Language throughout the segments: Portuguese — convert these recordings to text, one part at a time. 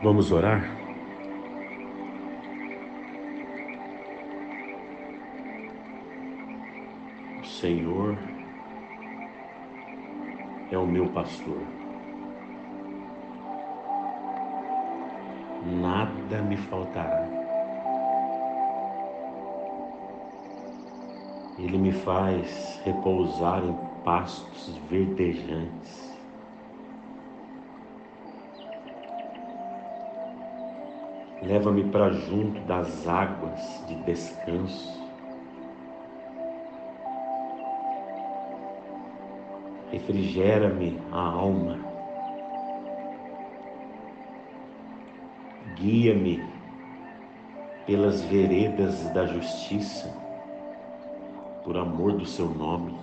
Vamos orar? O Senhor é o meu pastor. Nada me faltará. Ele me faz repousar em pastos verdejantes. Leva-me para junto das águas de descanso. Refrigera-me a alma. Guia-me pelas veredas da justiça, por amor do seu nome.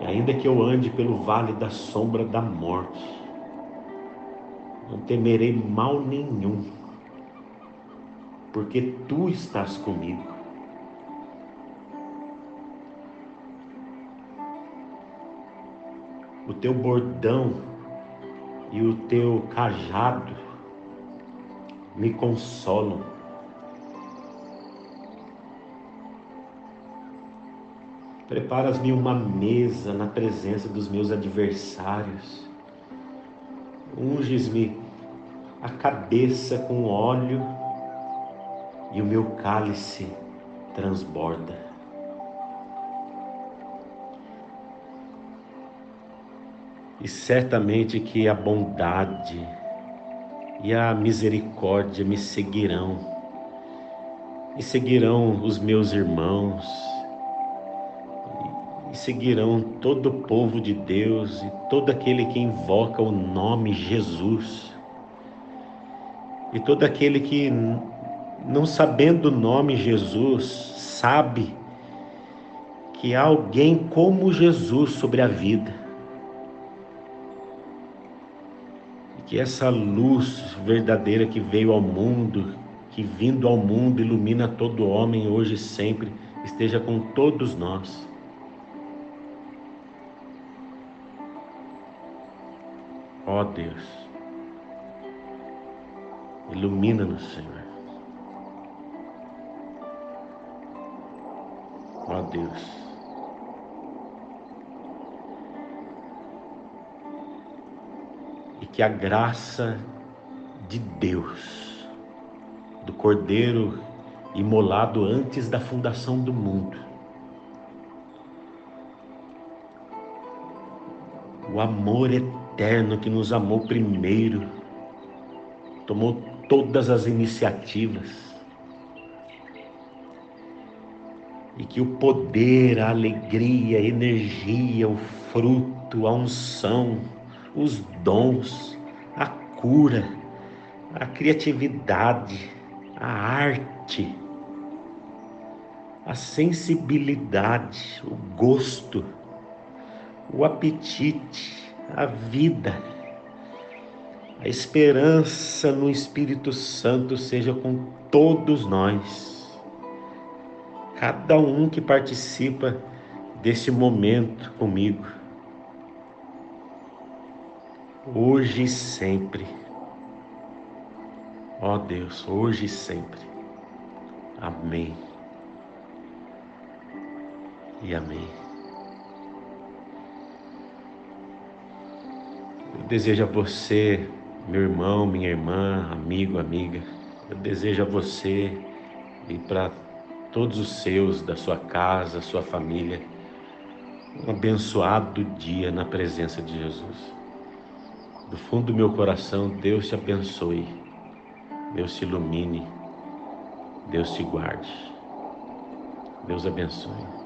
E ainda que eu ande pelo vale da sombra da morte, não temerei mal nenhum, porque tu estás comigo. O teu bordão e o teu cajado me consolam. Preparas-me uma mesa na presença dos meus adversários. Unges-me a cabeça com óleo e o meu cálice transborda. E certamente que a bondade e a misericórdia me seguirão, e seguirão os meus irmãos, e seguirão todo o povo de Deus e todo aquele que invoca o nome Jesus e todo aquele que, não sabendo o nome Jesus, sabe que há alguém como Jesus sobre a vida. E que essa luz verdadeira que veio ao mundo, que vindo ao mundo ilumina todo homem hoje e sempre, esteja com todos nós. Ó Deus. Ilumina-nos, Senhor. Ó Deus. E que a graça de Deus, do Cordeiro imolado antes da fundação do mundo, o amor eterno que nos amou primeiro, tomou todas as iniciativas. E que o poder, a alegria, a energia, o fruto, a unção, os dons, a cura, a criatividade, a arte, a sensibilidade, o gosto, o apetite, a vida, a esperança no Espírito Santo seja com todos nós, cada um que participa desse momento comigo, hoje e sempre. Ó Deus, hoje e sempre. Amém. E amém. Eu desejo a você meu irmão, minha irmã, amigo, amiga, eu desejo a você e para todos os seus, da sua casa, sua família, um abençoado dia na presença de Jesus. Do fundo do meu coração, Deus te abençoe, Deus te ilumine, Deus te guarde. Deus abençoe.